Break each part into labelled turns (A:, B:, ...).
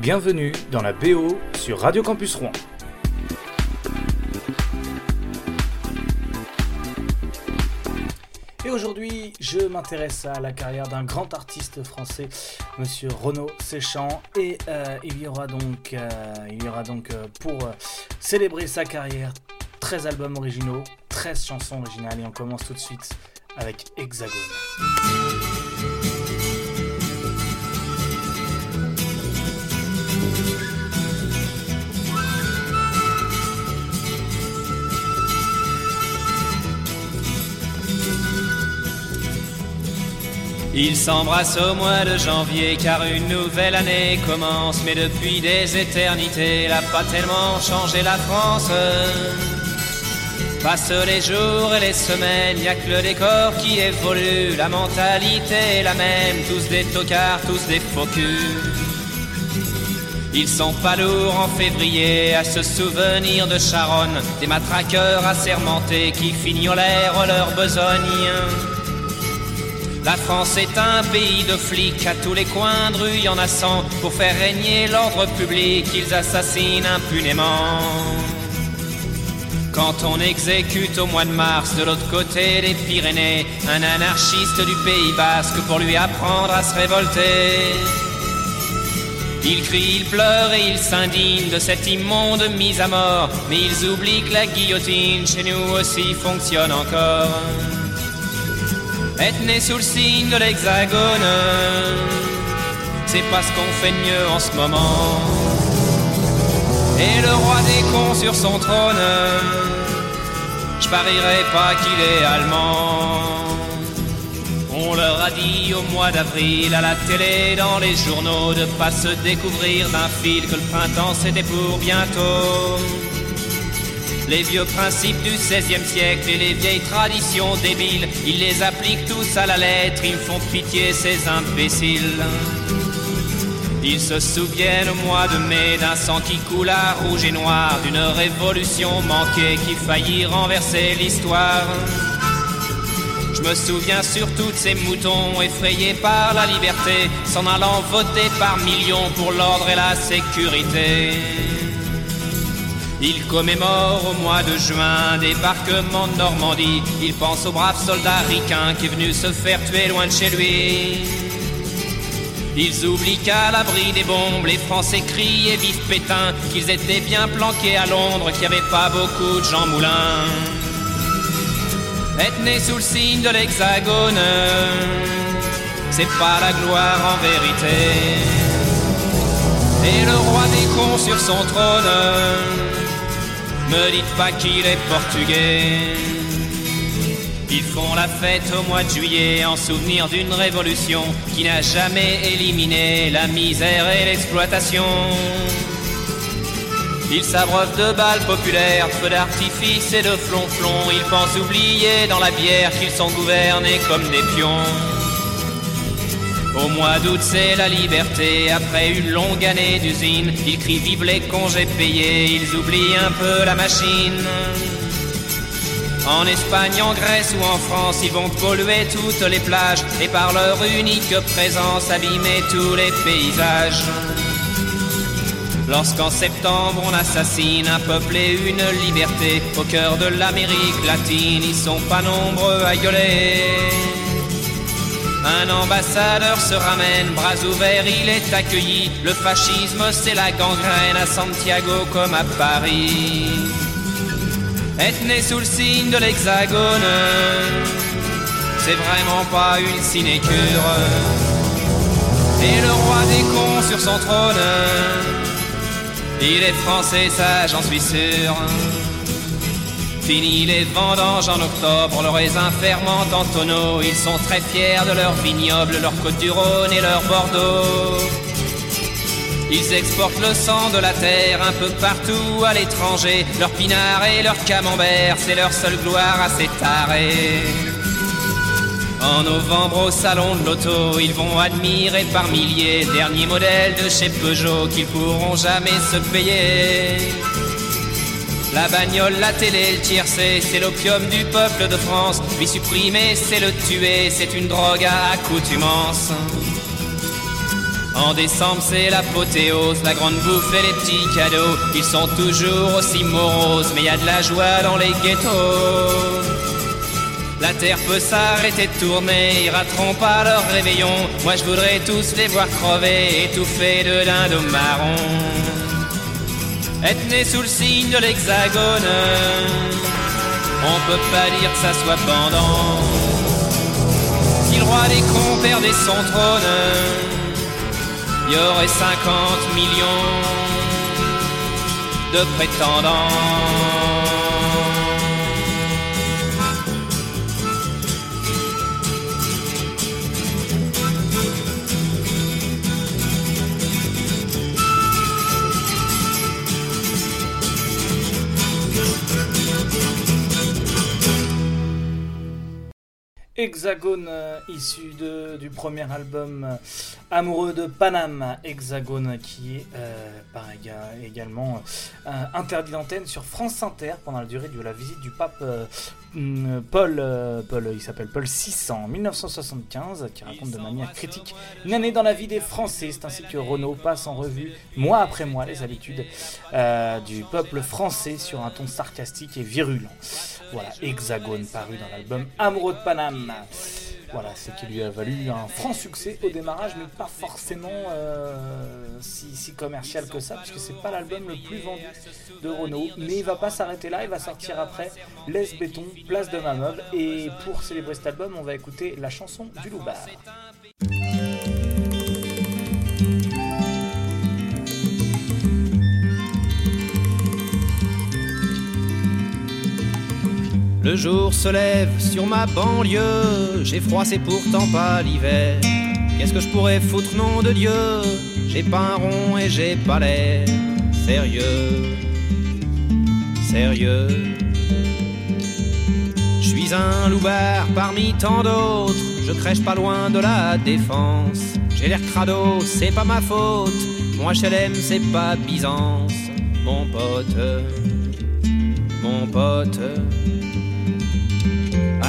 A: Bienvenue dans la BO sur Radio Campus Rouen. Et aujourd'hui, je m'intéresse à la carrière d'un grand artiste français, Monsieur Renaud Séchant, et euh, il y aura donc, euh, il y aura donc euh, pour célébrer sa carrière 13 albums originaux, 13 chansons originales, et on commence tout de suite avec Hexagone.
B: Ils s'embrassent au mois de janvier car une nouvelle année commence. Mais depuis des éternités, elle a pas tellement changé la France. Passent les jours et les semaines, y a que le décor qui évolue. La mentalité est la même, tous des tocards, tous des faux Ils sont pas lourds en février à se souvenir de Charonne Des matraqueurs assermentés qui fignolèrent leur besogne la France est un pays de flics, à tous les coins de rue y en a pour faire régner l'ordre public, ils assassinent impunément. Quand on exécute au mois de mars de l'autre côté des Pyrénées un anarchiste du Pays Basque pour lui apprendre à se révolter. Il crie, il pleure et il s'indigne de cette immonde mise à mort, mais ils oublient que la guillotine chez nous aussi fonctionne encore. Être né sous le signe de l'hexagone, c'est pas ce qu'on fait mieux en ce moment. Et le roi des cons sur son trône, je parierais pas qu'il est allemand. On leur a dit au mois d'avril à la télé, dans les journaux, de pas se découvrir d'un fil que le printemps c'était pour bientôt. Les vieux principes du XVIe siècle et les vieilles traditions débiles, ils les appliquent tous à la lettre, ils font pitié ces imbéciles. Ils se souviennent au mois de mai d'un sang qui coula rouge et noir, d'une révolution manquée qui faillit renverser l'histoire. Je me souviens surtout de ces moutons effrayés par la liberté, s'en allant voter par millions pour l'ordre et la sécurité. Il commémore au mois de juin débarquement de Normandie. Il pense au brave soldat ricain qui est venu se faire tuer loin de chez lui. Ils oublient qu'à l'abri des bombes, les Français crient et vivent Pétain, qu'ils étaient bien planqués à Londres, qu'il n'y avait pas beaucoup de Jean Moulin. Être né sous le signe de l'hexagone, c'est pas la gloire en vérité. Et le roi des cons sur son trône, me dites pas qu'il est portugais. Ils font la fête au mois de juillet en souvenir d'une révolution qui n'a jamais éliminé la misère et l'exploitation. Ils s'abreuvent de balles populaires, feux d'artifice et de flonflons. Ils pensent oublier dans la bière qu'ils sont gouvernés comme des pions. Au mois d'août, c'est la liberté. Après une longue année d'usine, ils crient vive les congés payés. Ils oublient un peu la machine. En Espagne, en Grèce ou en France, ils vont polluer toutes les plages et par leur unique présence abîmer tous les paysages. Lorsqu'en septembre on assassine un peuple et une liberté au cœur de l'Amérique latine, ils sont pas nombreux à gueuler. Un ambassadeur se ramène, bras ouverts, il est accueilli. Le fascisme, c'est la gangrène à Santiago comme à Paris. Être né sous le signe de l'hexagone, c'est vraiment pas une sinécure. Et le roi des cons sur son trône, il est français, ça j'en suis sûr. Fini les vendanges en octobre, le raisin fermente en tonneaux. Ils sont très fiers de leur vignoble, leur côte du Rhône et leur Bordeaux. Ils exportent le sang de la terre un peu partout à l'étranger. Leur pinard et leur camembert, c'est leur seule gloire à s'étarer. En novembre au salon de l'auto, ils vont admirer par milliers derniers modèles de chez Peugeot qu'ils pourront jamais se payer. La bagnole, la télé, le tiercé, c'est l'opium du peuple de France. Lui supprimer, c'est le tuer, c'est une drogue à accoutumance. En décembre, c'est l'apothéose, la grande bouffe et les petits cadeaux. Ils sont toujours aussi moroses, mais y a de la joie dans les ghettos. La terre peut s'arrêter de tourner, ils rateront pas leur réveillon. Moi je voudrais tous les voir crever, étouffés de dindon marron. Être né sous le signe de l'hexagone, on peut pas dire que ça soit pendant. Si le roi des cons perdait son trône, y aurait 50 millions de prétendants.
A: Hexagone euh, issu de, du premier album euh, Amoureux de Paname, Hexagone qui est euh, également interdit d'antenne sur France Inter pendant la durée de la visite du pape mm, Paul, Paul, il s'appelle Paul 600, 1975, qui raconte de manière critique une année dans la vie des Français. C'est ainsi que Renault passe en revue, mois après mois, les habitudes du peuple français sur un ton sarcastique et virulent. Voilà, Hexagone paru dans l'album Amoureux de Paname. Voilà, c'est qui lui a valu un franc succès au démarrage, mais pas forcément euh, si, commercial que ça, puisque c'est pas l'album le plus vendu de Renault. Mais il va pas s'arrêter là, il va sortir après Laisse Béton, Place de ma meule. Et pour célébrer cet album, on va écouter la chanson du Loubar.
B: Le jour se lève sur ma banlieue, j'ai froid, c'est pourtant pas l'hiver. Qu'est-ce que je pourrais foutre, nom de Dieu? J'ai pas un rond et j'ai pas l'air sérieux, sérieux. Je suis un loupard parmi tant d'autres, je crèche pas loin de la défense. J'ai l'air crado, c'est pas ma faute, mon HLM c'est pas Byzance, mon pote, mon pote.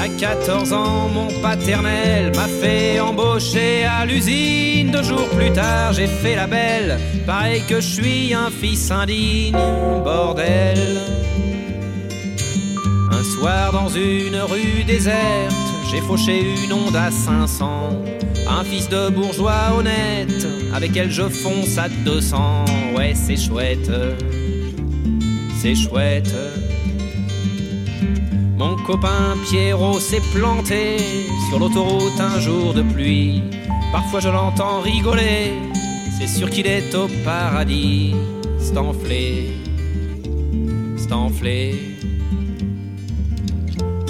B: À 14 ans, mon paternel m'a fait embaucher à l'usine. Deux jours plus tard, j'ai fait la belle. Pareil que je suis un fils indigne, bordel. Un soir, dans une rue déserte, j'ai fauché une onde à 500. Un fils de bourgeois honnête, avec elle je fonce à 200. Ouais, c'est chouette, c'est chouette. Mon copain Pierrot s'est planté sur l'autoroute un jour de pluie. Parfois je l'entends rigoler, c'est sûr qu'il est au paradis. Stanflé, Stanflé.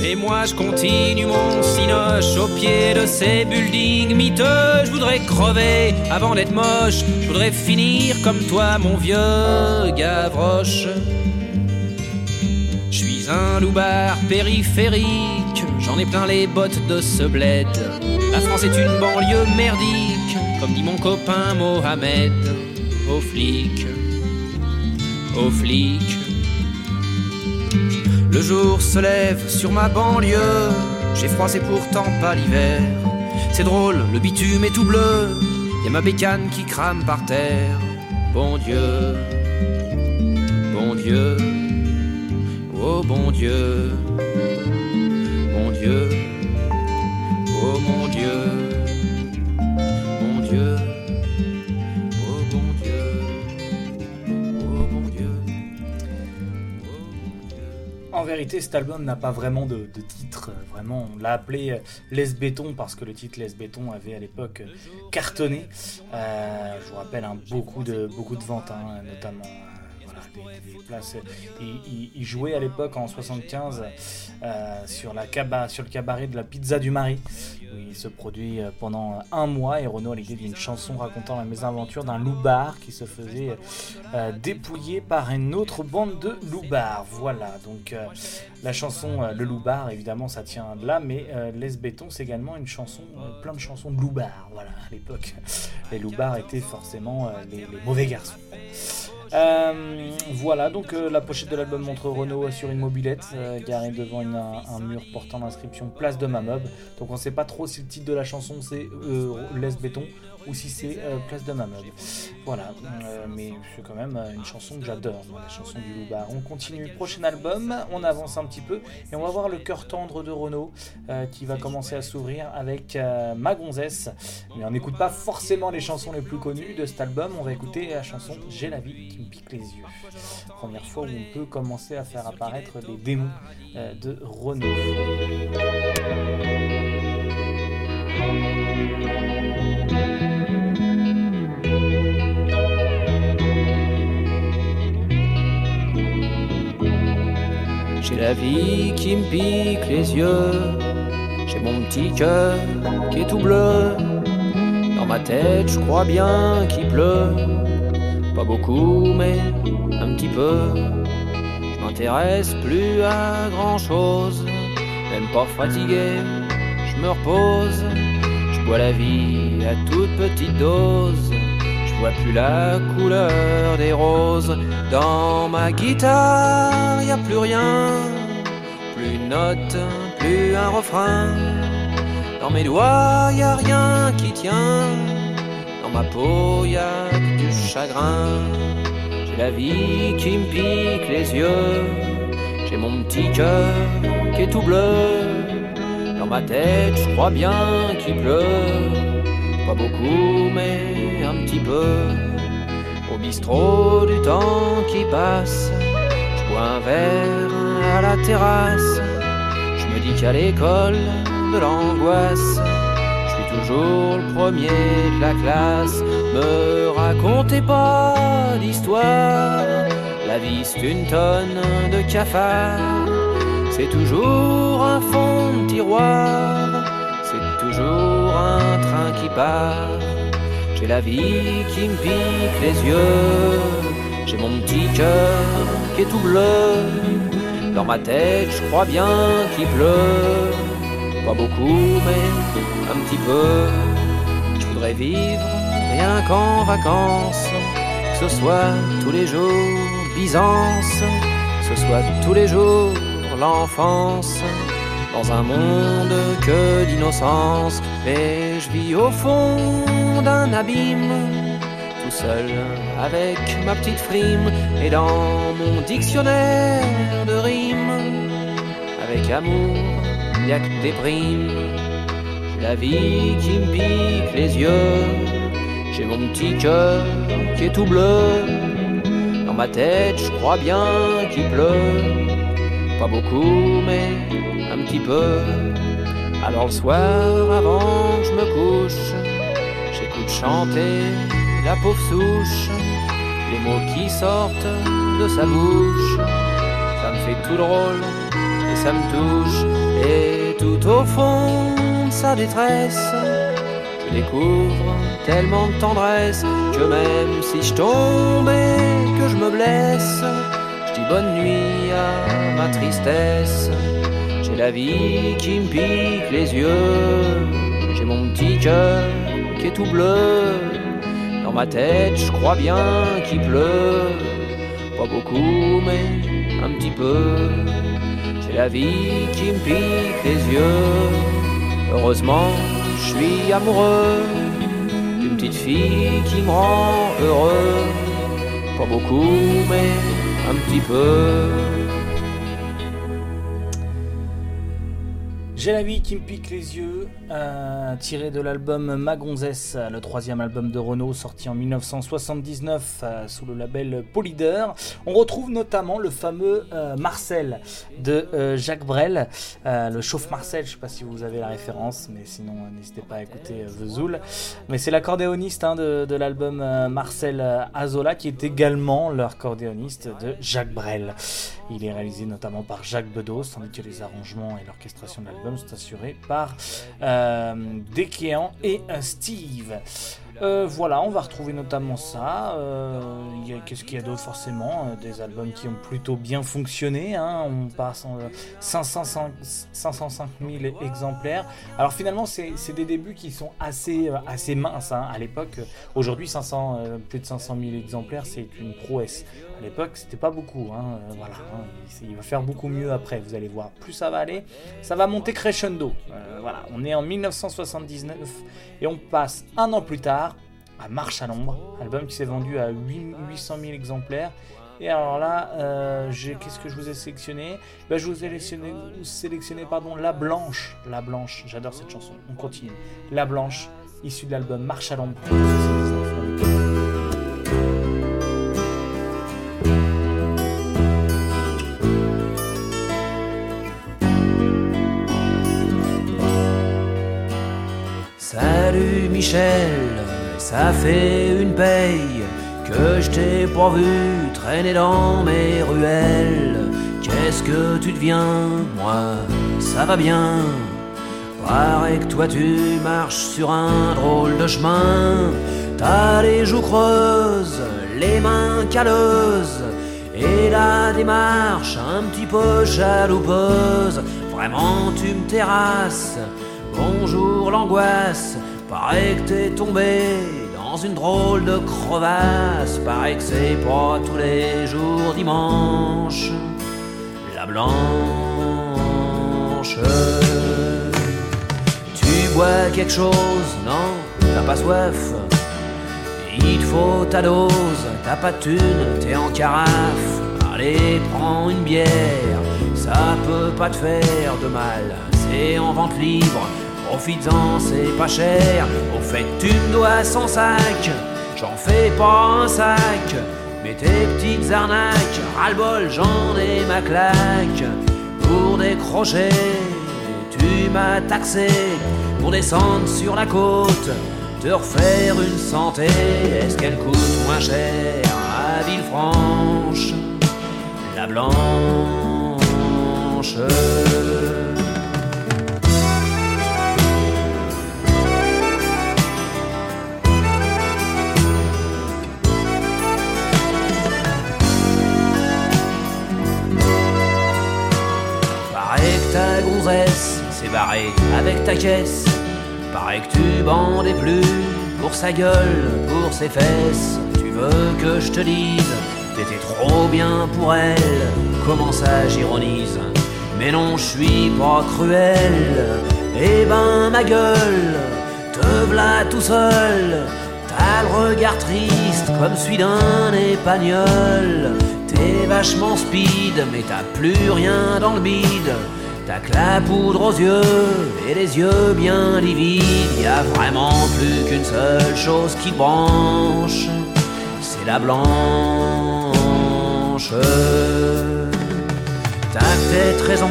B: Et moi je continue mon cinoche au pied de ces buildings miteux. Je voudrais crever avant d'être moche. Je voudrais finir comme toi, mon vieux Gavroche un loupard périphérique, j'en ai plein les bottes de ce bled. La France est une banlieue merdique, comme dit mon copain Mohamed. Aux flics, aux flics. Le jour se lève sur ma banlieue, j'ai froid, c'est pourtant pas l'hiver. C'est drôle, le bitume est tout bleu, y a ma bécane qui crame par terre. Bon Dieu, bon Dieu. Oh bon Dieu, mon Dieu, oh mon Dieu, mon Dieu, oh bon Dieu, oh mon Dieu.
A: En vérité, cet album n'a pas vraiment de, titre. Vraiment, on l'a appelé euh, Les Béton parce que le titre Les Béton avait à l'époque euh, cartonné. Euh, je vous rappelle, hein, beaucoup, de, beaucoup de ventes, hein, notamment places. Il, jouait à l'époque en 75 euh, sur, la le cabaret de la Pizza du Mari, où il se produit euh, pendant un mois. Et Renaud a l'idée d'une chanson racontant la mésaventure d'un loupard qui se faisait euh, dépouiller par une autre bande de loupards. Voilà, donc la chanson Le Loupard, évidemment, ça tient de là, mais Les Béton, c'est également une chanson, plein de chansons de loupards. Voilà, à l'époque, les loupards étaient forcément les mauvais garçons. Voilà, donc la pochette de l'album montre Renault sur une mobilette garée devant un, mur portant l'inscription Place de Mamob. Donc on sait pas trop si le titre de la chanson c'est Laisse Béton ou si c'est euh, Place de Mamod. Voilà, euh, mais c'est quand même euh, une chanson que j'adore, la chanson du Loubar. On continue, prochain album, on avance un petit peu et on va voir le cœur tendre de Renault qui va commencer à s'ouvrir avec Ma Gonzesse. Mais on n'écoute pas forcément les chansons les plus connues de cet album, on va écouter la chanson J'ai la vie qui me pique les yeux. Première fois où on peut commencer à faire apparaître les démons de Renault.
B: J'ai la vie qui me pique les yeux, j'ai mon petit cœur qui est tout bleu. Dans ma tête, je crois bien qu'il pleut, pas beaucoup, mais un petit peu. Je m'intéresse plus à grand chose, même pas fatigué, je me repose. Je bois la vie à toute petite dose vois plus la couleur des roses. Dans ma guitare, y a plus rien, plus une note, plus un refrain. Dans mes doigts, y a rien qui tient. Dans ma peau, y a du chagrin. J'ai la vie qui me pique les yeux. J'ai mon petit cœur qui est tout bleu. Dans ma tête, je crois bien qu'il pleut pas beaucoup, mais un petit peu. Au bistrot du temps qui passe, je bois un verre à la terrasse. Je me dis qu'à l'école de l'angoisse, je suis toujours le premier de la classe. Me racontez pas d'histoire, la vie c'est une tonne de cafards. C'est toujours un fond de tiroir, c'est toujours un qui part. J'ai la vie qui me pique les yeux. J'ai mon petit cœur qui est tout bleu. Dans ma tête, je crois bien qu'il pleut. Pas beaucoup, mais un petit peu. Je voudrais vivre rien qu'en vacances. Que ce soit tous les jours Byzance. Que ce soit tous les jours l'enfance dans un monde que d'innocence. Et je vis au fond d'un abîme, tout seul avec ma petite frime, et dans mon dictionnaire de rimes, avec amour, y a que des primes. J'ai la vie qui me pique les yeux, j'ai mon petit cœur qui est tout bleu. Dans ma tête, je crois bien qu'il pleut, pas beaucoup, mais un petit peu. Alors le soir, avant que je me couche, j'écoute chanter la pauvre souche, les mots qui sortent de sa bouche. Ça me fait tout drôle et ça me touche. Et tout au fond de sa détresse, je découvre tellement de tendresse que même si je tombe et que je me blesse, je dis bonne nuit à ma tristesse la vie qui me pique les yeux. J'ai mon petit cœur qui est tout bleu. Dans ma tête, je crois bien qu'il pleut. Pas beaucoup, mais un petit peu. C'est la vie qui me pique les yeux. Heureusement, je suis amoureux d'une petite fille qui me rend heureux. Pas beaucoup, mais un petit peu.
A: J'ai la vie qui me pique les yeux, euh, tiré de l'album Ma Gonzesse, le troisième album de Renault sorti en 1979 euh, sous le label Polyder. On retrouve notamment le fameux euh, Marcel de Jacques Brel, le chauffe Marcel, je ne sais pas si vous avez la référence, mais sinon n'hésitez pas à écouter The Mais c'est l'accordéoniste hein, de, de l'album Marcel Azola qui est également l'accordéoniste de Jacques Brel. Il est réalisé notamment par Jacques Bedos, tandis que les arrangements et l'orchestration de l'album sont assurés par euh, et Steve. Euh, voilà, on va retrouver notamment ça. Euh, qu'est-ce qu'il y a d'autre forcément euh, Des albums qui ont plutôt bien fonctionné. Hein. On passe en 505, 505 000 exemplaires. Alors finalement, c'est des débuts qui sont assez, minces hein. à l'époque. Aujourd'hui, 500, plus de 500 000 exemplaires, c'est une prouesse. À l'époque, c'était pas beaucoup. Hein. Voilà, il va faire beaucoup mieux après. Vous allez voir. Plus ça va aller, ça va monter crescendo. voilà, on est en 1979 et on passe un an plus tard à Marche à l'ombre, album qui s'est vendu à 800 000 exemplaires. Et alors là, euh, qu'est-ce que je vous ai sélectionné? Ben, Je vous ai sélectionné, sélectionné pardon, La Blanche. La Blanche, j'adore cette chanson. On continue. La Blanche, issue de l'album Marche à l'ombre.
B: Fait une paye que je t'ai pas vu traîner dans mes ruelles. Qu'est-ce que tu deviens Moi, ça va bien. Paraît que toi tu marches sur un drôle de chemin. T'as les joues creuses, les mains calleuses et la démarche un petit peu chaloupeuse. Vraiment tu me terrasses. Bonjour l'angoisse, paraît que t'es tombé une drôle de crevasse. Pareil que c'est pas tous les jours dimanche. La blanche. Tu bois quelque chose, non T'as pas soif Il te faut ta dose, t'as pas de thune, t'es en carafe. Allez, prends une bière, ça peut pas te faire de mal. C'est en vente libre Profites-en, c'est pas cher. Au fait, tu me dois son sac. J'en fais pas un sac. Mais tes petites arnaques, ras-le-bol, j'en ai ma claque. Pour décrocher, tu m'as taxé. Pour descendre sur la côte, te refaire une santé. Est-ce qu'elle coûte moins cher à Villefranche? La blanche. Ta caisse. Paraît que tu bandais plus pour sa gueule, pour ses fesses. Tu veux que je te dise, t'étais trop bien pour elle. Comment ça j'ironise? Mais non, je suis pas cruel. Eh ben ma gueule, te v'là tout seul. T'as le regard triste comme celui d'un épagnol. T'es vachement speed, mais t'as plus rien dans le bide. T'as que la poudre aux yeux et les yeux bien livides. Y a vraiment plus qu'une seule chose qui branche, c'est la blanche. T'as peut-être raison,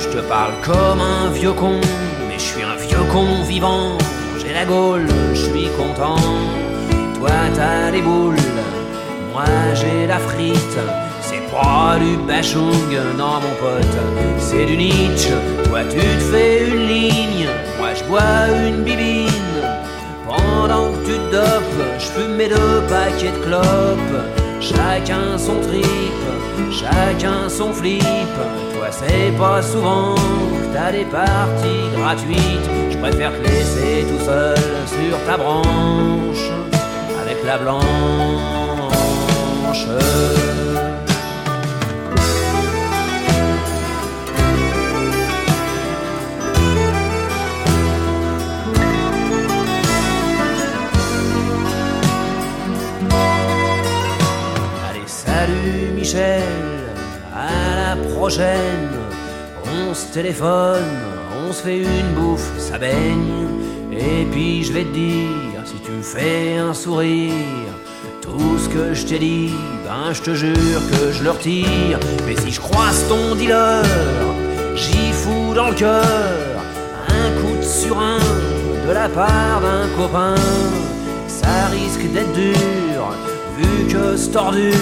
B: je te parle comme un vieux con, mais je suis un vieux con vivant. J'ai la gaule, je suis content. Toi t'as les boules, moi j'ai la frite. Pas du bachung, non mon pote, c'est du Nietzsche. Toi tu te fais une ligne, moi je bois une bibine. Pendant que tu te dopes, je fume mes deux paquets de clopes. Chacun son trip, chacun son flip. Toi c'est pas souvent que t'as des parties gratuites. Je préfère te laisser tout seul sur ta branche avec la blanche. À la prochaine. On se téléphone, on se fait une bouffe, ça baigne. Et puis je vais te dire, si tu me fais un sourire, tout ce que je t'ai dit, ben je te jure que je le retire. Mais si je croise ton dealer, j'y fous dans le cœur un coup de surin de la part d'un copain. Ça risque d'être dur, vu que c'est tordu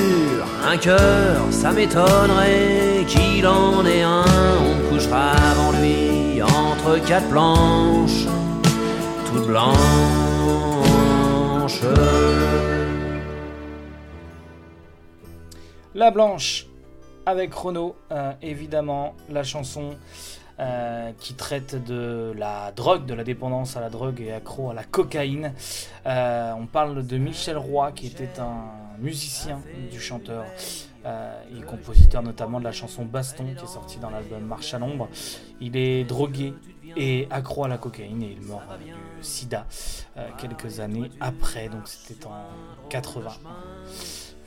B: un cœur, ça m'étonnerait qu'il en ait un. On couchera avant lui entre quatre planches, toutes blanches. blanche.
A: La Blanche avec Renaud, euh, évidemment, la chanson euh, qui traite de la drogue, de la dépendance à la drogue et accro à la cocaïne. Euh, on parle de Michel Roy, qui était un musicien du chanteur et compositeur notamment de la chanson Baston, qui est sortie dans l'album Marche à l'ombre. Il est drogué et accro à la cocaïne et il meurt du sida quelques années après, donc c'était en 80.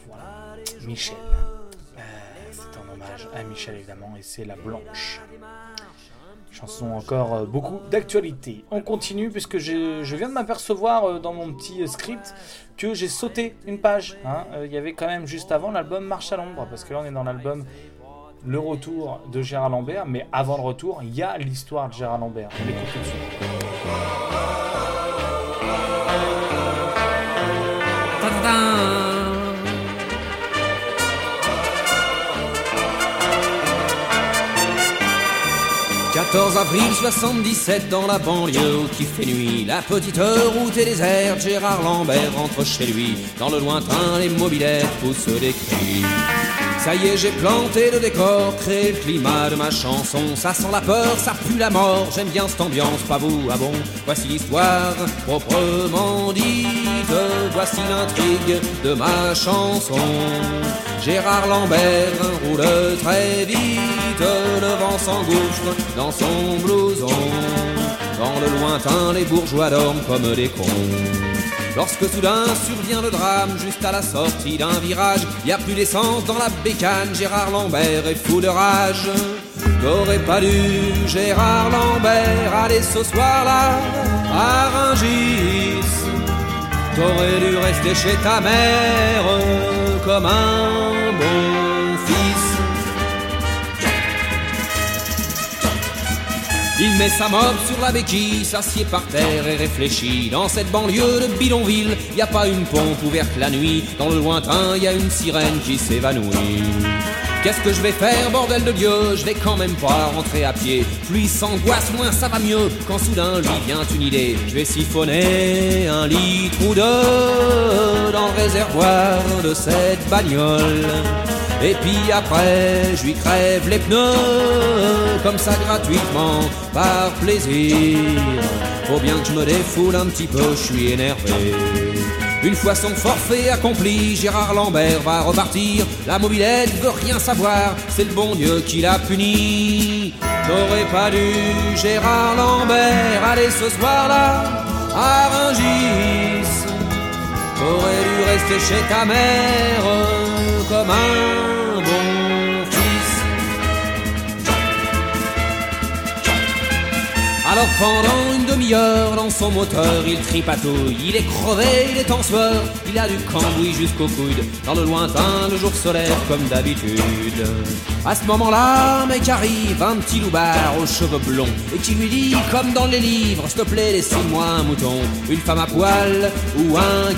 A: Voilà, Michel. c'est un hommage à Michel évidemment et c'est La Blanche. Chanson encore euh, beaucoup d'actualité. On continue puisque je viens de m'apercevoir euh, dans mon petit euh, script que j'ai sauté une page. Hein. Il y avait quand même juste avant l'album Marche à l'ombre parce que là on est dans l'album Le Retour de Gérard Lambert. Mais avant le retour, il y a l'histoire de Gérard Lambert. On tout de suite.
B: 14 avril 77 dans la banlieue qui fait nuit La petite route est déserte Gérard Lambert rentre chez lui Dans le lointain les mobilettes poussent des cris ça y est, j'ai planté le décor, créé le climat de ma chanson. Ça sent la peur, ça pue la mort. J'aime bien cette ambiance, pas vous, ah bon? Voici l'histoire proprement dite. Voici l'intrigue de ma chanson. Gérard Lambert roule très vite. Le vent s'engouffre dans son blouson. Dans le lointain, les bourgeois dorment comme des cons. Lorsque soudain survient le drame, juste à la sortie d'un virage, y a plus d'essence dans la bécane, Gérard Lambert est fou de rage. T'aurais pas dû, Gérard Lambert, aller ce soir-là à Rungis? T'aurais dû rester chez ta mère comme un Il met sa mob sur la béquille, s'assied par terre et réfléchit. Dans cette banlieue de bidonville, y a pas une pompe ouverte la nuit. Dans le lointain, y a une sirène qui s'évanouit. Qu'est-ce que je vais faire, bordel de Dieu? Je vais quand même pas rentrer à pied. Plus il s'angoisse, moins ça va mieux. Quand soudain lui vient une idée, je vais siphonner un litre ou deux dans le réservoir de cette bagnole. Et puis après, je lui crève les pneus, comme ça gratuitement, par plaisir. Faut bien que je me défoule un petit peu, je suis énervé. Une fois son forfait accompli, Gérard Lambert va repartir. La mobilette veut rien savoir, c'est le bon Dieu qui l'a puni. T'aurais pas dû, Gérard Lambert, aller ce soir-là à Rungis. Rester chez ta mère comme un bon fils. Alors pendant une demi-heure dans son moteur il tripatouille, il est crevé, il est en sueur, il a du cambouis jusqu'au coude, dans le lointain le jour se lève comme d'habitude. À ce moment-là, mec arrive, un petit loupard aux cheveux blonds, et qui lui dit comme dans les livres, s'il te plaît laissez-moi un mouton, une femme à poil ou un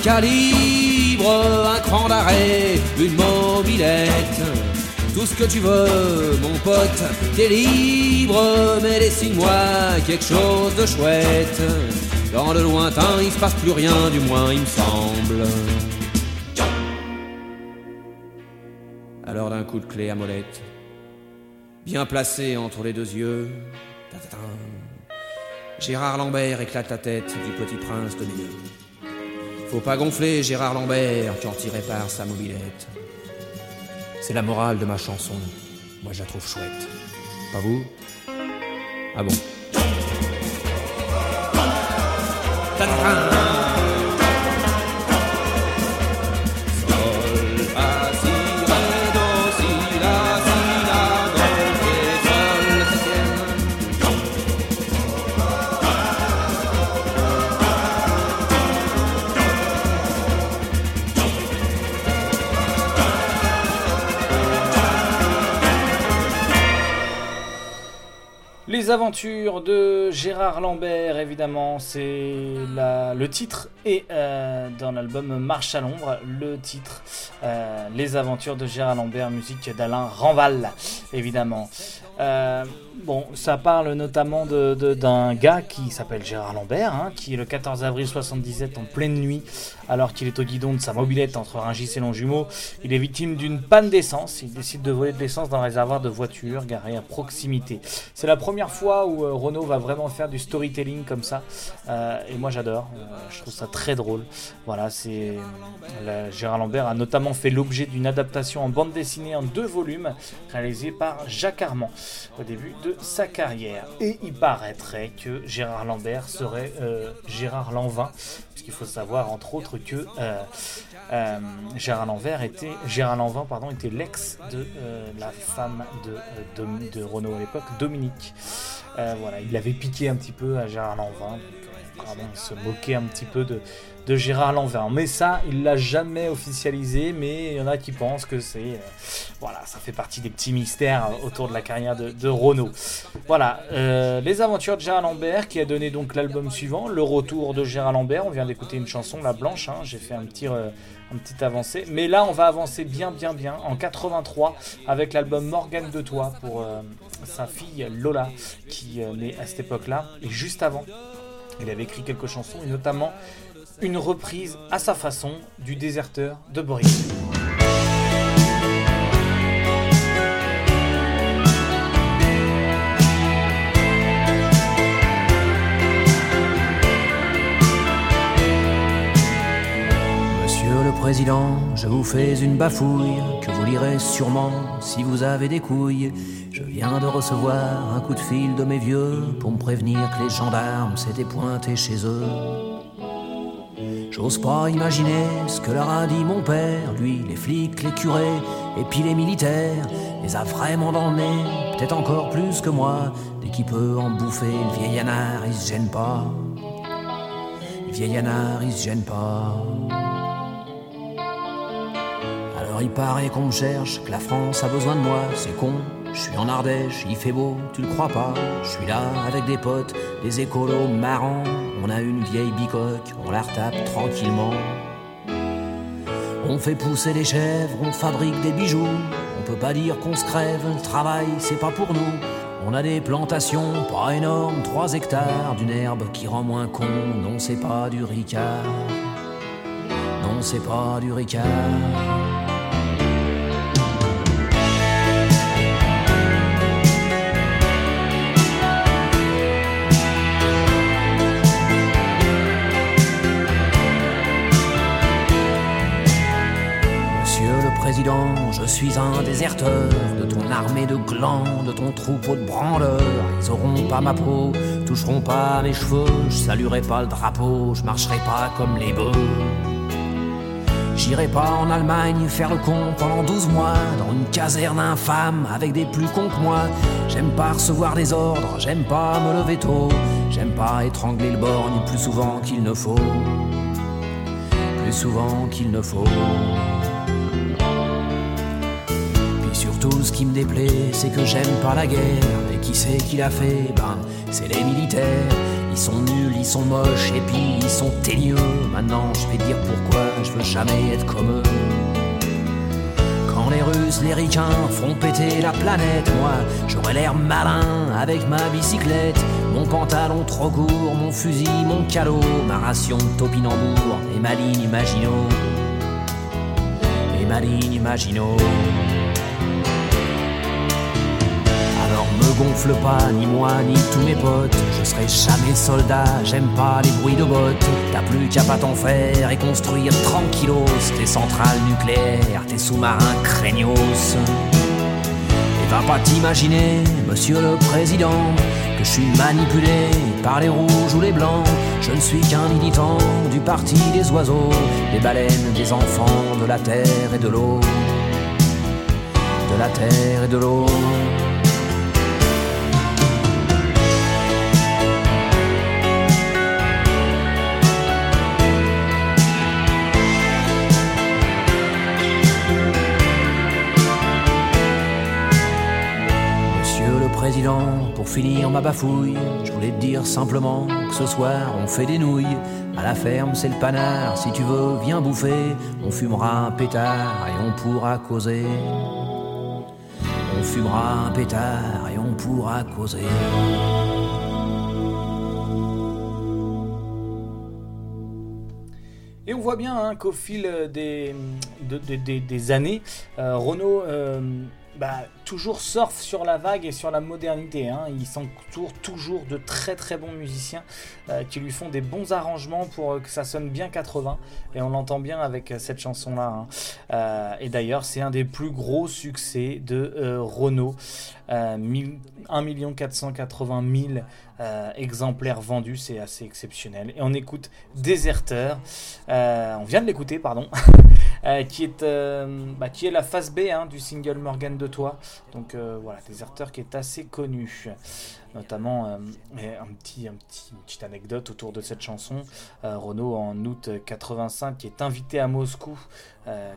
B: un cran d'arrêt, une mobilette tout ce que tu veux, mon pote, t'es libre, mais dessine-moi quelque chose de chouette. Dans le lointain, il se passe plus rien, du moins il me semble. Alors d'un coup de clé à molette, bien placé entre les deux yeux, Gérard Lambert éclate la tête du petit prince de milieu. Faut pas gonfler Gérard Lambert quand il répare sa mobilette. C'est la morale de ma chanson. Moi, je la trouve chouette. Pas vous? Ah bon?
A: Les aventures de Gérard Lambert, évidemment, c'est le titre et euh, dans l'album Marche à l'ombre, le titre euh, Les aventures de Gérard Lambert, musique d'Alain Ranval, évidemment. Bon, ça parle notamment d'un de, gars qui s'appelle Gérard Lambert, hein, qui le 14 avril 77, en pleine nuit, alors qu'il est au guidon de sa mobilette entre Rungis et Longjumeau, il est victime d'une panne d'essence. Il décide de voler de l'essence dans un réservoir de voiture garé à proximité. C'est la première fois où euh, Renault va vraiment faire du storytelling comme ça, euh, et moi j'adore. Euh, je trouve ça très drôle. Voilà, Gérard Lambert a notamment fait l'objet d'une adaptation en bande dessinée en deux volumes réalisée par Jacques Armand au début de sa carrière. Et il paraîtrait que Gérard Lambert serait euh, Gérard Lanvin, puisqu'il faut savoir entre autres que euh, euh, Gérard Lanvin était Gérard Lanvin pardon était l'ex de la femme de, de, de Renault à l'époque, Dominique. voilà, il avait piqué un petit peu à Gérard Lanvin, donc se moquer un petit peu de, de Gérard Lanvin. Mais ça, il l'a jamais officialisé, mais il y en a qui pensent que c'est... Euh, voilà, ça fait partie des petits mystères autour de la carrière de, Renault. Voilà, euh, les aventures de Gérard Lambert, qui a donné donc l'album suivant, Le Retour de Gérard Lambert. On vient d'écouter une chanson, La Blanche, hein. j'ai fait un petit... Euh, un petit avancé. Mais là, on va avancer bien, bien, bien en 83 avec l'album Morgane de Toi pour sa fille Lola qui naît à cette époque-là. Et juste avant, il avait écrit quelques chansons et notamment une reprise à sa façon du déserteur de Boris.
B: Monsieur le Président, je vous fais une bafouille que vous lirez sûrement si vous avez des couilles. Je viens de recevoir un coup de fil de mes vieux pour me prévenir que les gendarmes s'étaient pointés chez eux. J'ose pas imaginer ce que leur a dit mon père, lui, les flics, les curés, et puis les militaires, les a vraiment dans le nez, peut-être encore plus que moi, dès qu'il peut en bouffer, le vieil anard, il se gêne pas. Le vieil anard, il se gêne pas. Alors il paraît qu'on me cherche, que la France a besoin de moi, c'est con, je suis en Ardèche, il fait beau, tu le crois pas. Je suis là avec des potes, des écolos marrants. On a une vieille bicoque, on la retape tranquillement. On fait pousser des chèvres, on fabrique des bijoux. On peut pas dire qu'on se crève, le travail c'est pas pour nous. On a des plantations, pas énormes, 3 hectares, d'une herbe qui rend moins con. Non, c'est pas du ricard. Non, c'est pas du ricard. Je suis un déserteur de ton armée de glands, de ton troupeau de branleurs. Ils auront pas ma peau, toucheront pas mes cheveux, je saluerai pas le drapeau, je marcherai pas comme les bœufs. J'irai pas en Allemagne faire le con pendant 12 mois dans une caserne infâme avec des plus cons que moi. J'aime pas recevoir des ordres, j'aime pas me lever tôt, j'aime pas étrangler le borgne plus souvent qu'il ne faut. Plus souvent qu'il ne faut. Ce qui me déplaît, c'est que j'aime pas la guerre. Et qui c'est qui l'a fait? Ben, c'est les militaires. Ils sont nuls, ils sont moches, et puis ils sont teigneux. Maintenant, je vais dire pourquoi je veux jamais être comme eux. Quand les Russes, les ricains font péter la planète, moi, j'aurai l'air malin avec ma bicyclette. Mon pantalon trop court, mon fusil, mon calot, ma ration de topinambour et ma ligne Imagino. Et ma ligne Imagino. Gonfle pas, ni moi, ni tous mes potes. Je serai jamais soldat, j'aime pas les bruits de bottes. T'as plus qu'à pas t'en faire et construire tranquillos tes centrales nucléaires, tes sous-marins craignos. Et va pas t'imaginer, monsieur le président, que je suis manipulé par les rouges ou les blancs. Je ne suis qu'un militant du parti des oiseaux, des baleines, des enfants, de la terre et de l'eau. De la terre et de l'eau. Pour finir ma bafouille, je voulais te dire simplement que ce soir on fait des nouilles. À la ferme, c'est le panard, si tu veux, viens bouffer. On fumera un pétard et on pourra causer. On fumera un pétard et on pourra causer.
A: Et on voit bien hein, qu'au fil des, des, années, euh, Renault euh, bah, toujours surfe sur la vague et sur la modernité. Hein. Il s'entoure toujours de très très bons musiciens euh, qui lui font des bons arrangements pour que ça sonne bien 80. Et on l'entend bien avec cette chanson-là. Hein. et d'ailleurs, c'est un des plus gros succès de Renault. 1 480 000 euh, exemplaires vendus, c'est assez exceptionnel. Et on écoute Déserteur, euh, on vient de l'écouter, pardon, euh, qui, est, bah, qui est la phase B hein, du single Morgan de Toi. Donc voilà, Déserteur qui est assez connu. Notamment, un petit, un petit, une petite anecdote autour de cette chanson. Renault, en août 85, qui est invité à Moscou,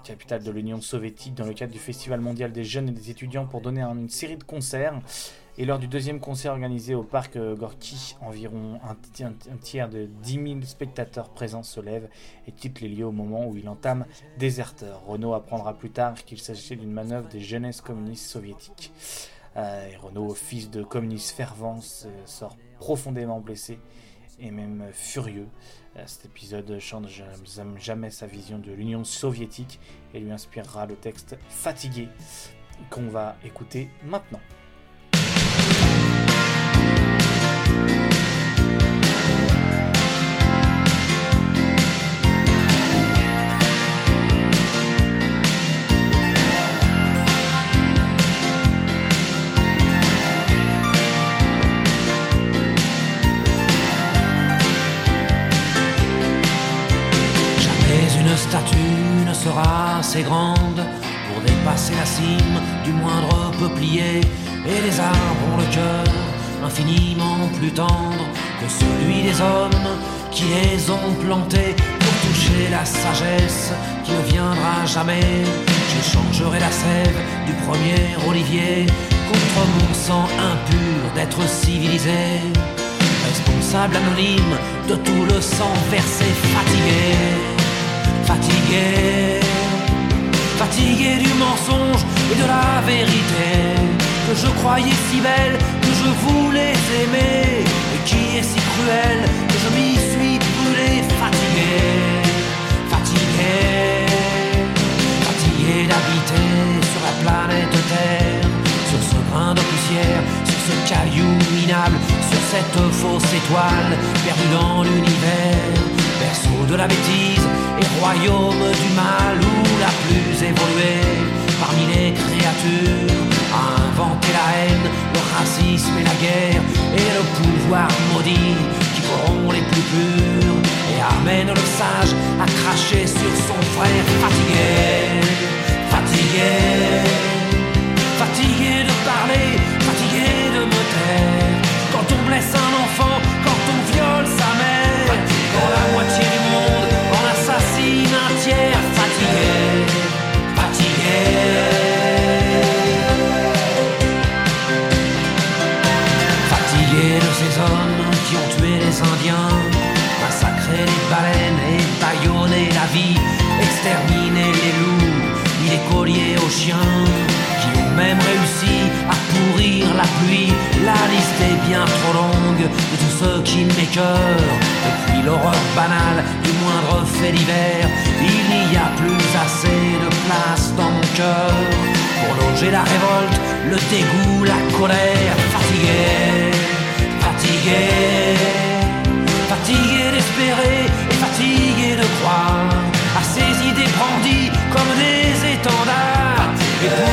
A: capitale de l'Union soviétique, dans le cadre du Festival mondial des jeunes et des étudiants pour donner une série de concerts. Et lors du deuxième concert organisé au parc euh, Gorky, environ un, tiers de 10 000 spectateurs présents se lèvent et quittent les lieux au moment où il entame Déserteur. Renault apprendra plus tard qu'il s'agissait d'une manœuvre des jeunesses communistes soviétiques. Euh, et Renault, fils de communiste fervent, sort profondément blessé et même furieux. Euh, cet épisode chante jamais sa vision de l'Union soviétique et lui inspirera le texte Fatigué qu'on va écouter maintenant.
B: Sera assez grande pour dépasser la cime du moindre peuplier. Et les arbres ont le cœur infiniment plus tendre que celui des hommes qui les ont plantés pour toucher la sagesse qui ne viendra jamais. J'échangerai la sève du premier olivier contre mon sang impur d'être civilisé. Responsable anonyme de tout le sang versé fatigué fatigué, fatigué du mensonge et de la vérité que je croyais si belle, je voulais aimer, et qui est si cruelle que je m'y suis brûlé, fatigué, fatigué, fatigué d'habiter sur la planète Terre, sur ce grain de poussière, sur ce caillou minable, sur cette fausse étoile perdue dans l'univers, berceau de la bêtise royaume du mal où la plus évoluée parmi les créatures a inventé la haine, racisme et la guerre et le pouvoir maudit qui corrompt les plus purs et amène le sage à cracher sur son frère fatigué, fatigué, fatigué de parler, fatigué de me taire. Quand on blesse un enfant, quand on viole sa mère, quand la moitié du exterminé les loups, mis les colliers aux chiens, qui ont même réussi à pourrir la pluie. La liste est bien trop longue de tous ceux qui m'écœurent. Depuis l'horreur banale du moindre fait divers, il n'y a plus assez de place dans mon cœur pour loger la révolte, le dégoût, la colère. Fatigué, fatigué, fatigué d'espérer et fatigué de croire Yeah.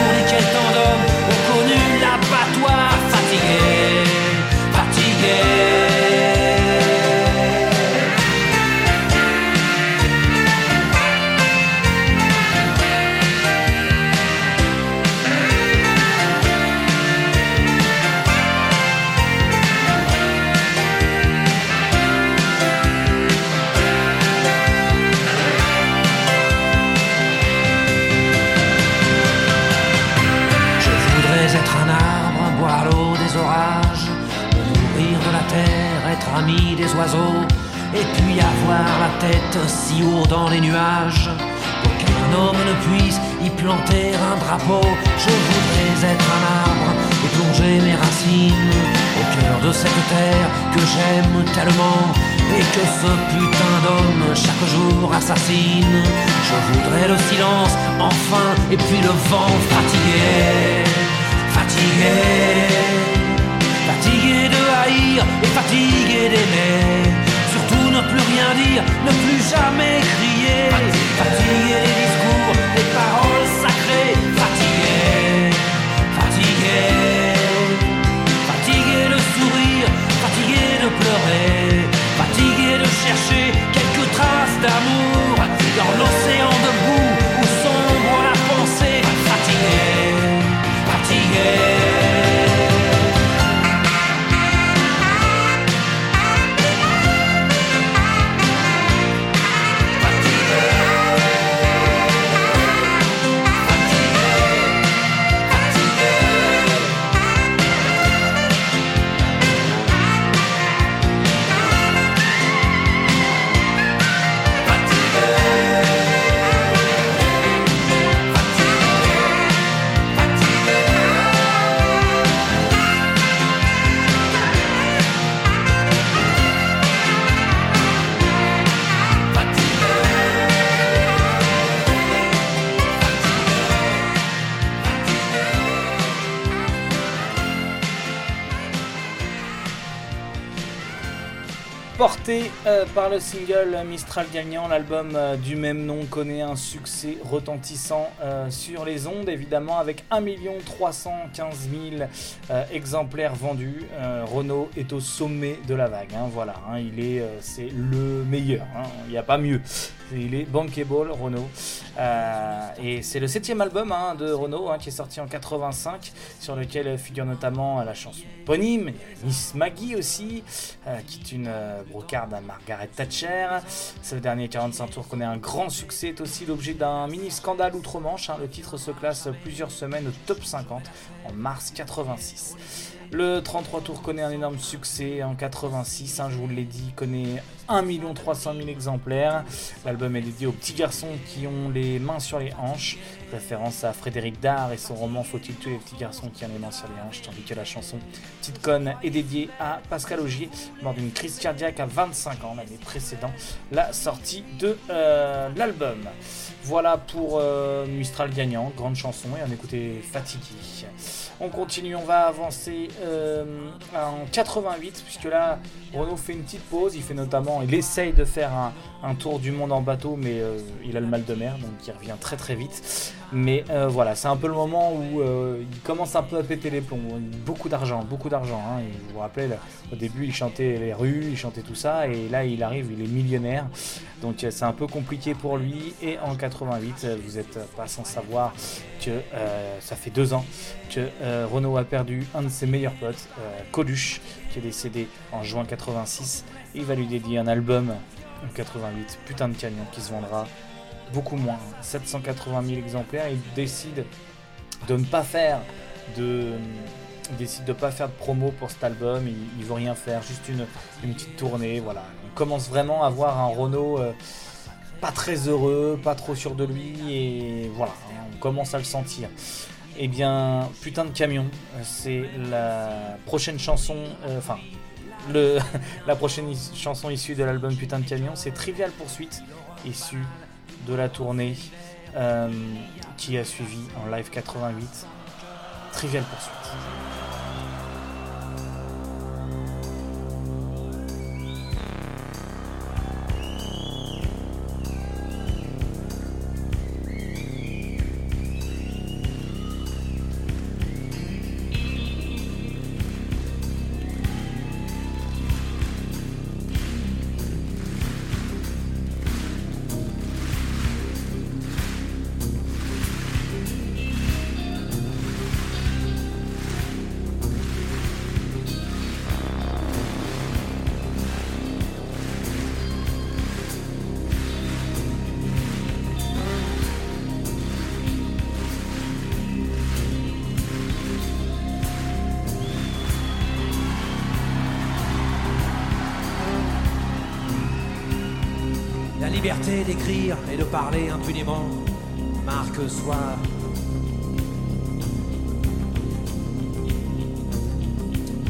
B: Ce putain d'homme chaque jour assassine. Je voudrais le silence, enfin, et puis le vent fatigué, fatigué, fatigué de haïr et fatigué d'aimer. Surtout ne plus rien dire, ne plus jamais crier, fatigué des discours, chercher quelques traces d'amour
A: Euh, par le single Mistral gagnant, l'album euh, du même nom connaît un succès retentissant euh, sur les ondes, évidemment avec 1 315 000 euh, exemplaires vendus. Renault est au sommet de la vague, hein, voilà, hein, il est, c'est le meilleur, hein, il n'y a pas mieux. Il est bankable, Renault. Euh, et c'est le septième album hein, de Renault hein, qui est sorti en 85, sur lequel figure notamment la chanson éponyme. Miss Maggie aussi, euh, qui est une euh, brocarde à Margaret Thatcher. Le dernier 45 tours connaît un grand succès, est aussi l'objet d'un mini scandale outre-Manche. hein. Le titre se classe plusieurs semaines au top 50 en mars 86. Le 33 tours connaît un énorme succès en 86, hein, je vous l'ai dit, connaît 1 300 000 exemplaires. L'album est dédié aux petits garçons qui ont les mains sur les hanches, référence à Frédéric Dard et son roman Faut-il tuer les petits garçons qui ont les mains sur les hanches, tandis que la chanson Petite Conne est dédiée à Pascal Augier, mort d'une crise cardiaque à 25 ans l'année précédant la sortie de euh, l'album. Voilà pour euh, Mistral gagnant, grande chanson, et on écoutait Fatigué. On continue, on va avancer euh, en 88, puisque là, Renault fait une petite pause. Il fait notamment, il essaye de faire un, un tour du monde en bateau, mais euh, il a le mal de mer, donc il revient très très vite. Mais euh, voilà, c'est un peu le moment où euh, il commence un peu à péter les plombs. Beaucoup d'argent, beaucoup d'argent. Hein. Vous vous au début, il chantait les rues, il chantait tout ça, et là, il arrive, il est millionnaire. Donc c'est un peu compliqué pour lui. Et en 88, euh, vous n'êtes pas sans savoir que ça fait deux ans que Renault a perdu un de ses meilleurs potes, Coluche, qui est décédé en juin 86. Il va lui dédier un album en 88, putain de camion, qui se vendra beaucoup moins, 780 000 exemplaires. Il décide de ne pas faire de décide de pas faire de promo pour cet album, il, il veut rien faire, juste une, petite tournée, voilà. On commence vraiment à voir un Renault euh, pas très heureux, pas trop sûr de lui, et voilà, on commence à le sentir. Eh bien, putain de camion, euh, c'est la prochaine chanson, euh, enfin, la prochaine chanson issue de l'album Putain de camion, c'est Trivial Poursuite, issue de la tournée euh, qui a suivi en live 88. Trivial Poursuite.
B: Marque soit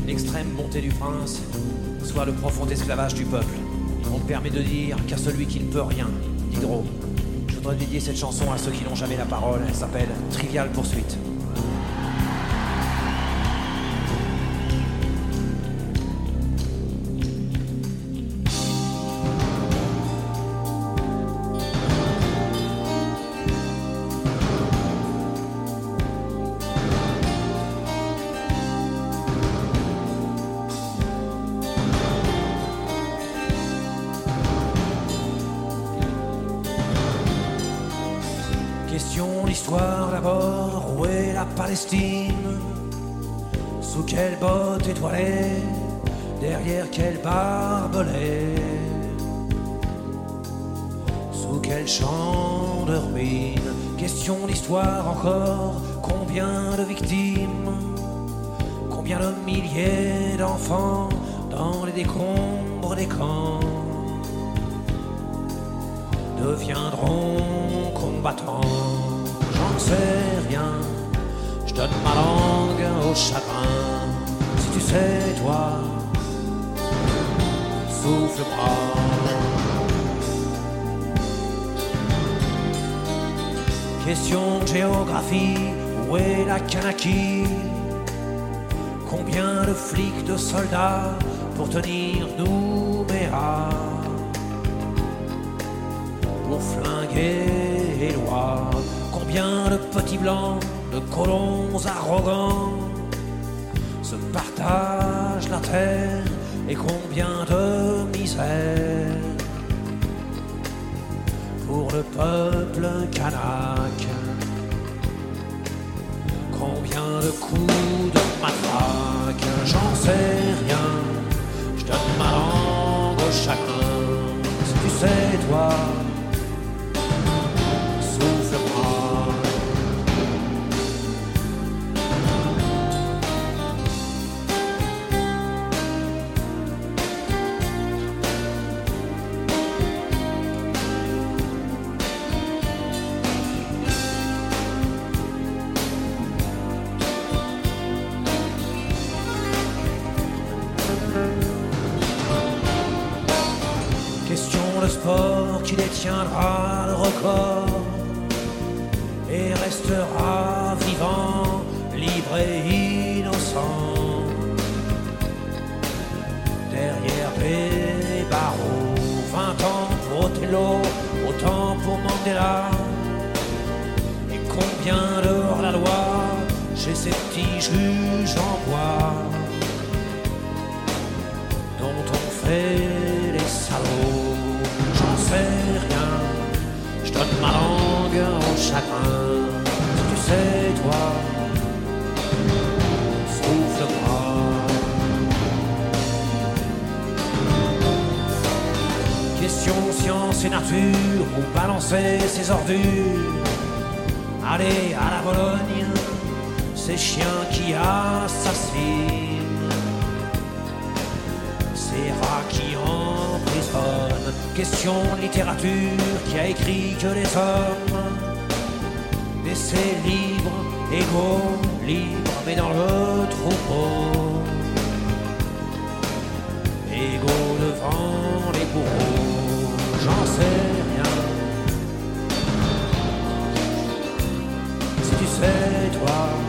B: l'extrême bonté du prince, soit le profond esclavage du peuple. On me permet de dire qu'à celui qui ne peut rien, Diderot. Je voudrais dédier cette chanson à ceux qui n'ont jamais la parole. Elle s'appelle Trivial Poursuite. Question d'histoire encore, combien de victimes? Combien de milliers d'enfants dans les décombres des camps? Deviendront combattants? J'en sais rien, je donne ma langue au chagrin. Si tu sais, toi, souffle-moi. Question de géographie, où est la Kanaki Combien de flics, de soldats pour tenir Nouméa? Pour flinguer Éloi. Combien de petits blancs, de colons arrogants se partagent la terre et combien de misère pour le peuple kanak. Combien de coups de devant les bourreaux, j'en sais rien. Si tu sais, toi.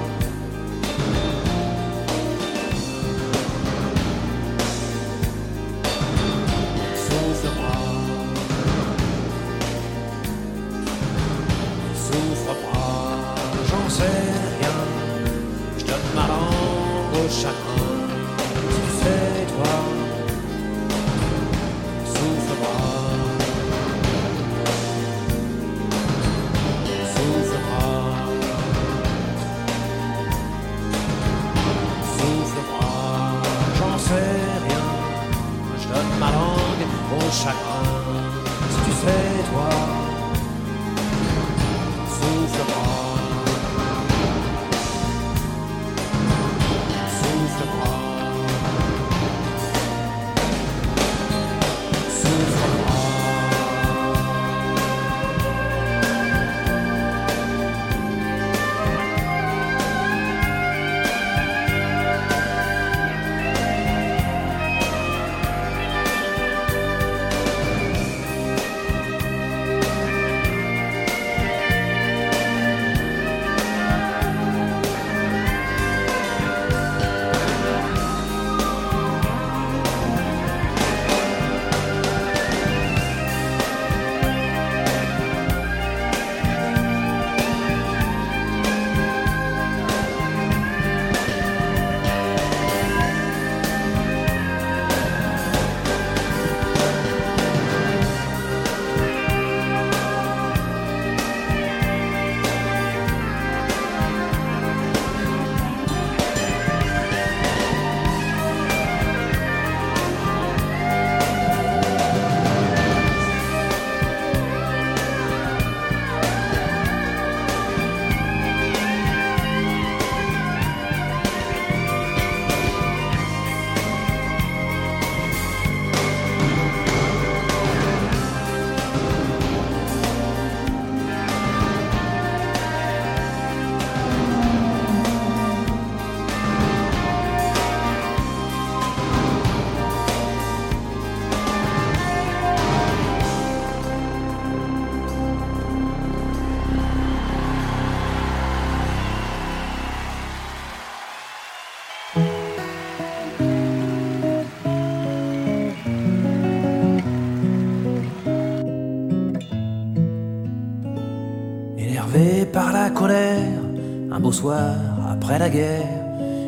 B: Après la guerre,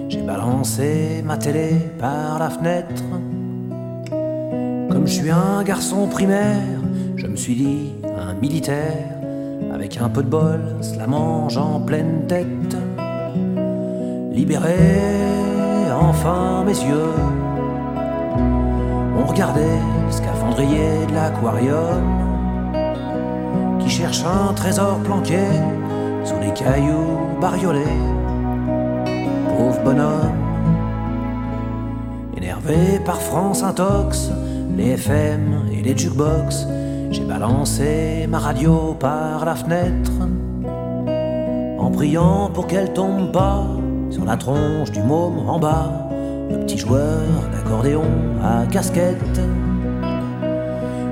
B: j'ai balancé ma télé par la fenêtre. Comme je suis un garçon primaire, je me suis dit un militaire, avec un peu de bol, cela mange en pleine tête. Libéré, enfin mes yeux, on regardait le scaphandrier de l'aquarium, qui cherche un trésor planqué sous les cailloux bariolés. Pauvre bonhomme, énervé par France Intox, les FM et les jukebox, j'ai balancé ma radio par la fenêtre, en priant pour qu'elle tombe pas sur la tronche du môme en bas, le petit joueur d'accordéon à casquette.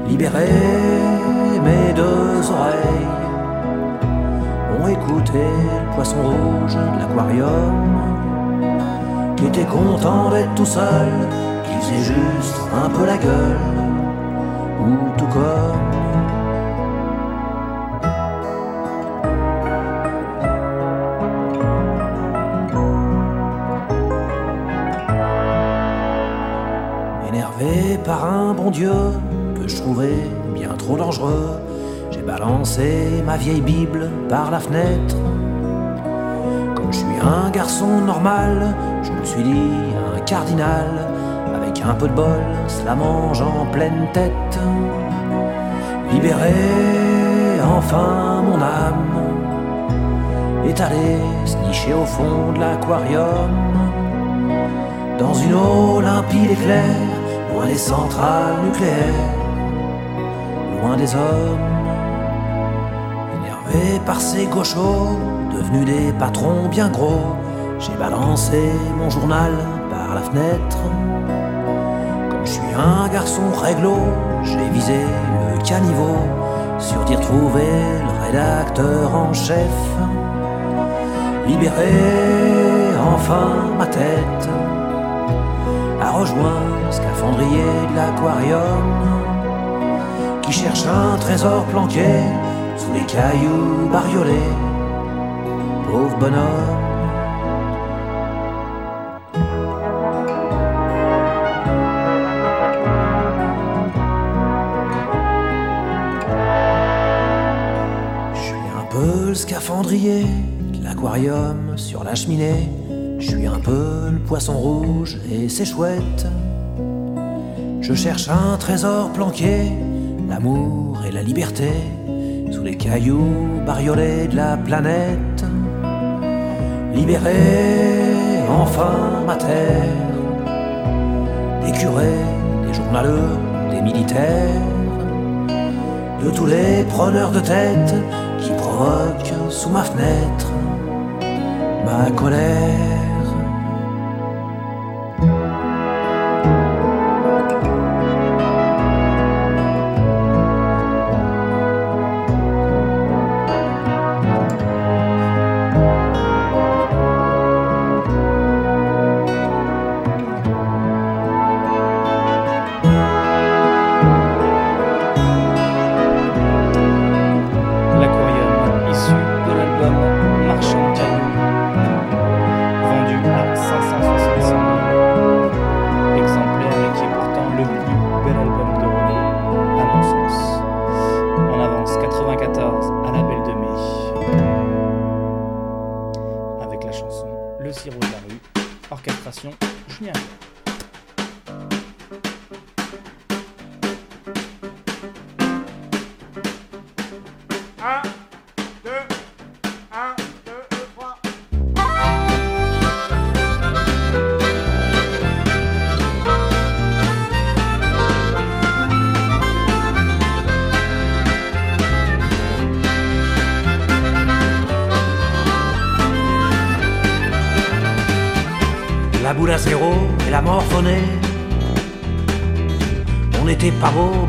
B: Libéré, mes deux oreilles écouté le poisson rouge de l'aquarium, qui était content d'être tout seul, qui faisait juste un peu la gueule, ou tout comme. Énervé par un bon Dieu que je trouvais bien trop dangereux, j'ai balancé ma vieille Bible par la fenêtre. Comme je suis un garçon normal, je me suis dit un cardinal, avec un peu de bol, cela mange en pleine tête. Libéré, enfin mon âme est allée se nicher au fond de l'aquarium, dans une eau limpide et claire, loin des centrales nucléaires, loin des hommes. Par ces gauchos, devenus des patrons bien gros, j'ai balancé mon journal par la fenêtre. Comme je suis un garçon réglo, j'ai visé le caniveau, sur d'y retrouver le rédacteur en chef. Libéré, enfin ma tête a rejoint le scaphandrier de l'aquarium qui cherche un trésor planqué les cailloux bariolés. Pauvre bonhomme. Je suis un peu le scaphandrier l'aquarium sur la cheminée. Je suis un peu le poisson rouge et c'est chouette. Je cherche un trésor planqué, l'amour et la liberté, sous les cailloux bariolés de la planète. Libéré, enfin ma terre, des curés, des journaleux, des militaires, de tous les preneurs de tête qui provoquent sous ma fenêtre ma colère.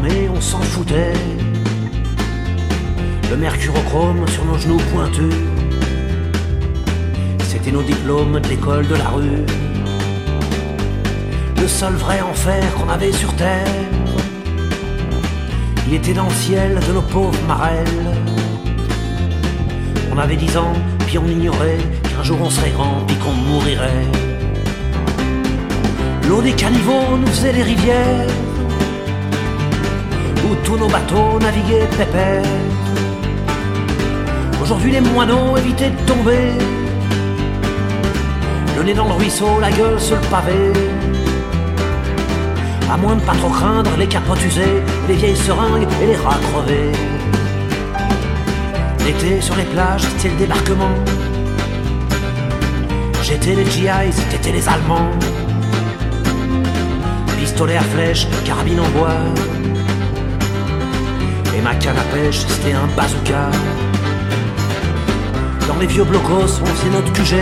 B: Mais on s'en foutait. Le mercurochrome sur nos genoux pointus. C'était nos diplômes de l'école de la rue. Le seul vrai enfer qu'on avait sur terre. Il était dans le ciel de nos pauvres marelles. on avait dix ans, puis on ignorait qu'un jour on serait grand, puis qu'on mourirait. L'eau des caniveaux nous faisait des rivières, tous nos bateaux naviguaient pépère. Aujourd'hui les moineaux évitaient de tomber, le nez dans le ruisseau, la gueule sur le pavé. À moins de pas trop craindre les capotes usées, les vieilles seringues et les rats crevés. L'été sur les plages, c'était le débarquement. J'étais les GIs, t'étais les Allemands. Pistolet à flèche, carabine en bois. Ma canne à pêche, c'était un bazooka. Dans les vieux blocos, on faisait notre QG.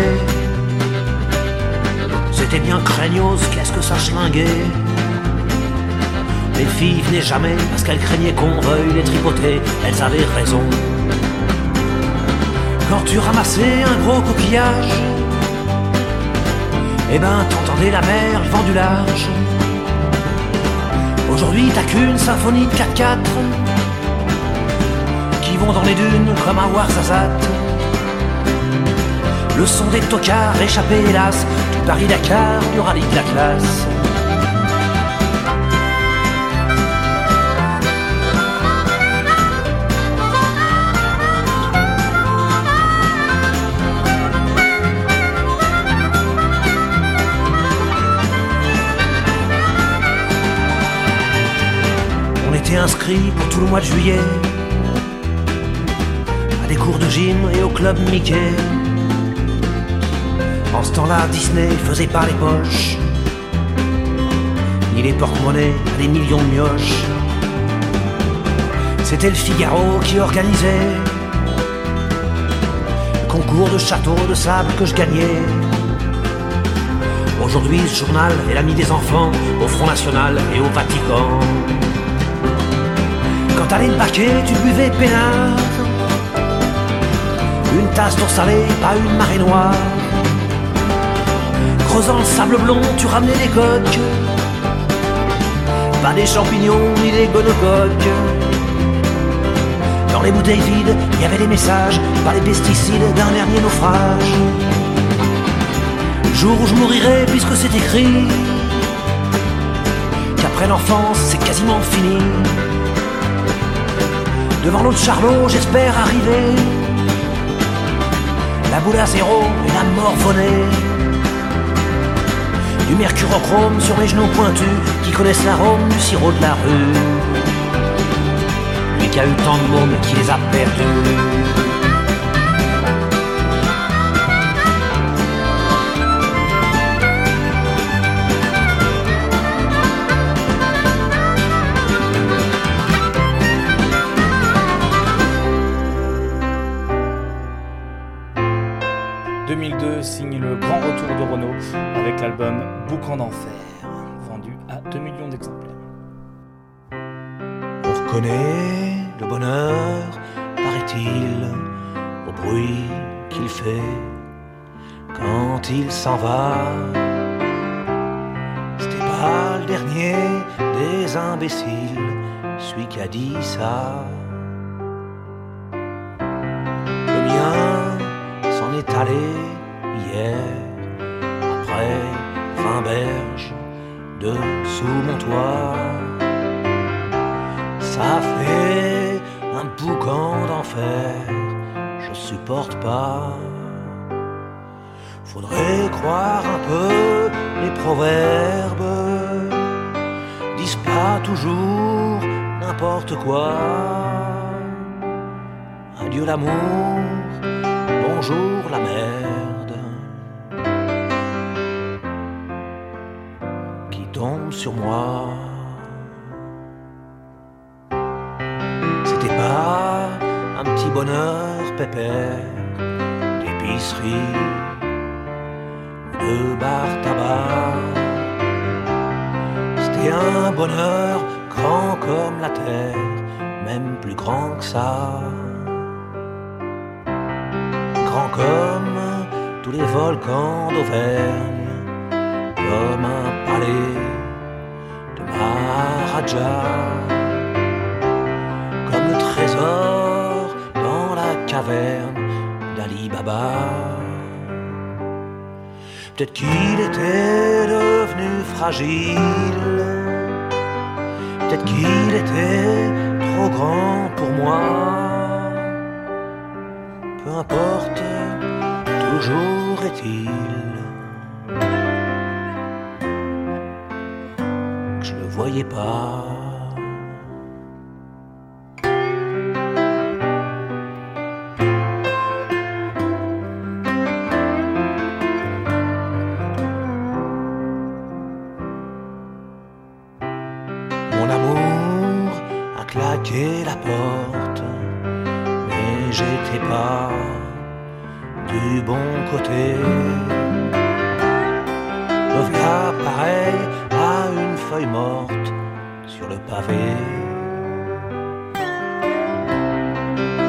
B: C'était bien craignos, qu'est-ce que ça schlinguait. Les filles venaient jamais parce qu'elles craignaient qu'on veuille les tripoter, elles avaient raison. Quand tu ramassais un gros coquillage, eh ben t'entendais la mer, le vent du large. Aujourd'hui t'as qu'une symphonie de 4-4 qui vont dans les dunes comme un Warzazat. Le son des tocards échappé hélas du Paris-Dakar, du rallye de la classe. On était inscrits pour tout le mois de juillet cours de gym et au club Mickey. En ce temps-là, Disney faisait pas les poches, ni les porte-monnaies à des millions de mioches. C'était le Figaro qui organisait le concours de château de sable que je gagnais. Aujourd'hui, ce journal est l'ami des enfants au Front National et au Vatican. Quand t'allais le baquet, tu buvais peinard. Une tasse d'eau salée, pas une marée noire. Creusant le sable blond, tu ramenais des coques. Pas des champignons ni des gonocoques. Dans les bouteilles vides, il y avait des messages, pas les pesticides d'un dernier naufrage. Jour où je mourirai, puisque c'est écrit, qu'après l'enfance, c'est quasiment fini. Devant l'autre Charlot, j'espère arriver. La boule à zéro et la mort volée. Du mercurochrome sur mes genoux pointus qui connaissent l'arôme du sirop de la rue. Lui qui a eu tant de mômes qui les a perdus.
A: « Boucan d'enfer, vendu à 2 millions d'exemplaires.
B: On reconnaît le bonheur, paraît-il, au bruit qu'il fait quand il s'en va. C'était pas le dernier des imbéciles, celui qui a dit ça. Le mien s'en est allé hier, berges dessous mon toit. Ça fait un boucan d'enfer, je supporte pas. Faudrait croire un peu les proverbes, disent pas toujours n'importe quoi. Adieu l'amour, bonjour la merde. Sur moi. C'était pas un petit bonheur pépère d'épicerie de bar tabac. C'était un bonheur grand comme la terre, même plus grand que ça. Grand comme tous les volcans d'Auvergne, comme un palais Comme trésor dans la caverne là-bas. Peut-être qu'il était devenu fragile. Peut-être qu'il était trop grand pour moi. Peu importe, toujours est-il que je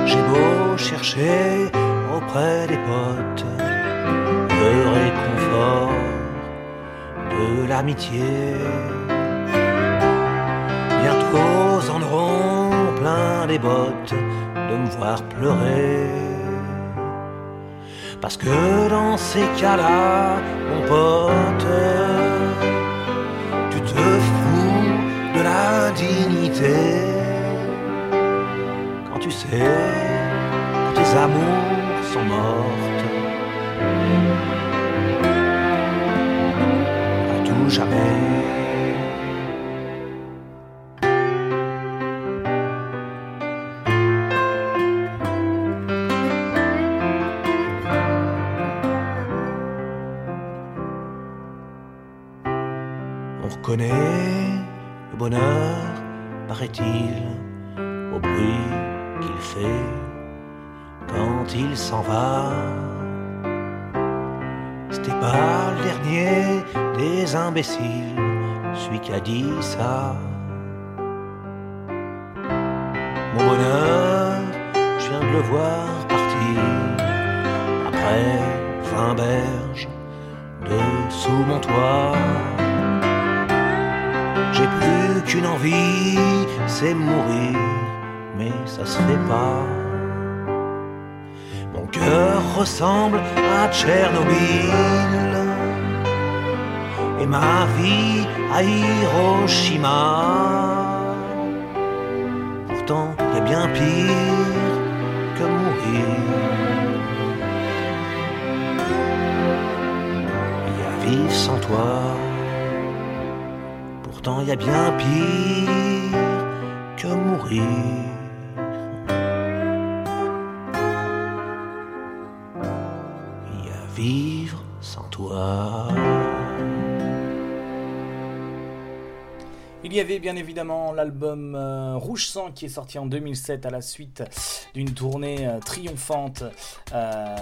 B: J'ai beau chercher auprès des potes le réconfort de l'amitié. Bientôt en auront plein les bottes de me voir pleurer. Parce que dans ces cas-là, mon pote, Quand tu sais que tes amours sont mortes. À tout jamais. Mon bonheur, je viens de le voir partir après vingt berges de sous mon toit. J'ai plus qu'une envie, c'est mourir, mais ça se fait pas. Mon cœur ressemble à Tchernobyl et ma vie à Hiroshima. Pourtant, y a bien pire que mourir. Y a vivre sans toi. Pourtant, y a bien pire que mourir.
A: Il y avait bien évidemment l'album euh, Rouge Sang qui est sorti en 2007 à la suite d'une tournée euh, triomphante, euh,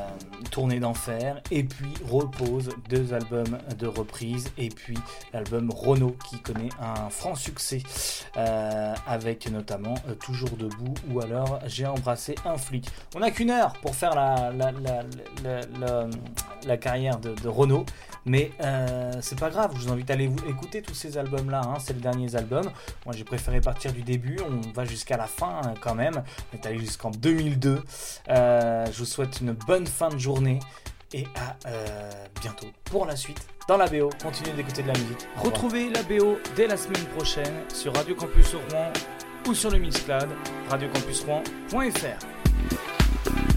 A: tournée d'enfer, et puis Repose, deux albums de reprise, et puis l'album Renault qui connaît un franc succès avec notamment Toujours debout ou alors J'ai embrassé un flic. On n'a qu'une heure pour faire la, la, carrière de, Renault. Mais c'est pas grave, je vous invite à aller vous écouter tous ces albums-là, hein, c'est les derniers albums. Moi j'ai préféré partir du début, on va jusqu'à la fin hein, quand même. On est allé jusqu'en 2002. Euh, je vous souhaite une bonne fin de journée et à euh, bientôt pour la suite dans la BO. Continuez d'écouter de la musique. Retrouvez la BO dès la semaine prochaine sur Radio Campus Rouen ou sur le Mixcloud radiocampusrouen.fr.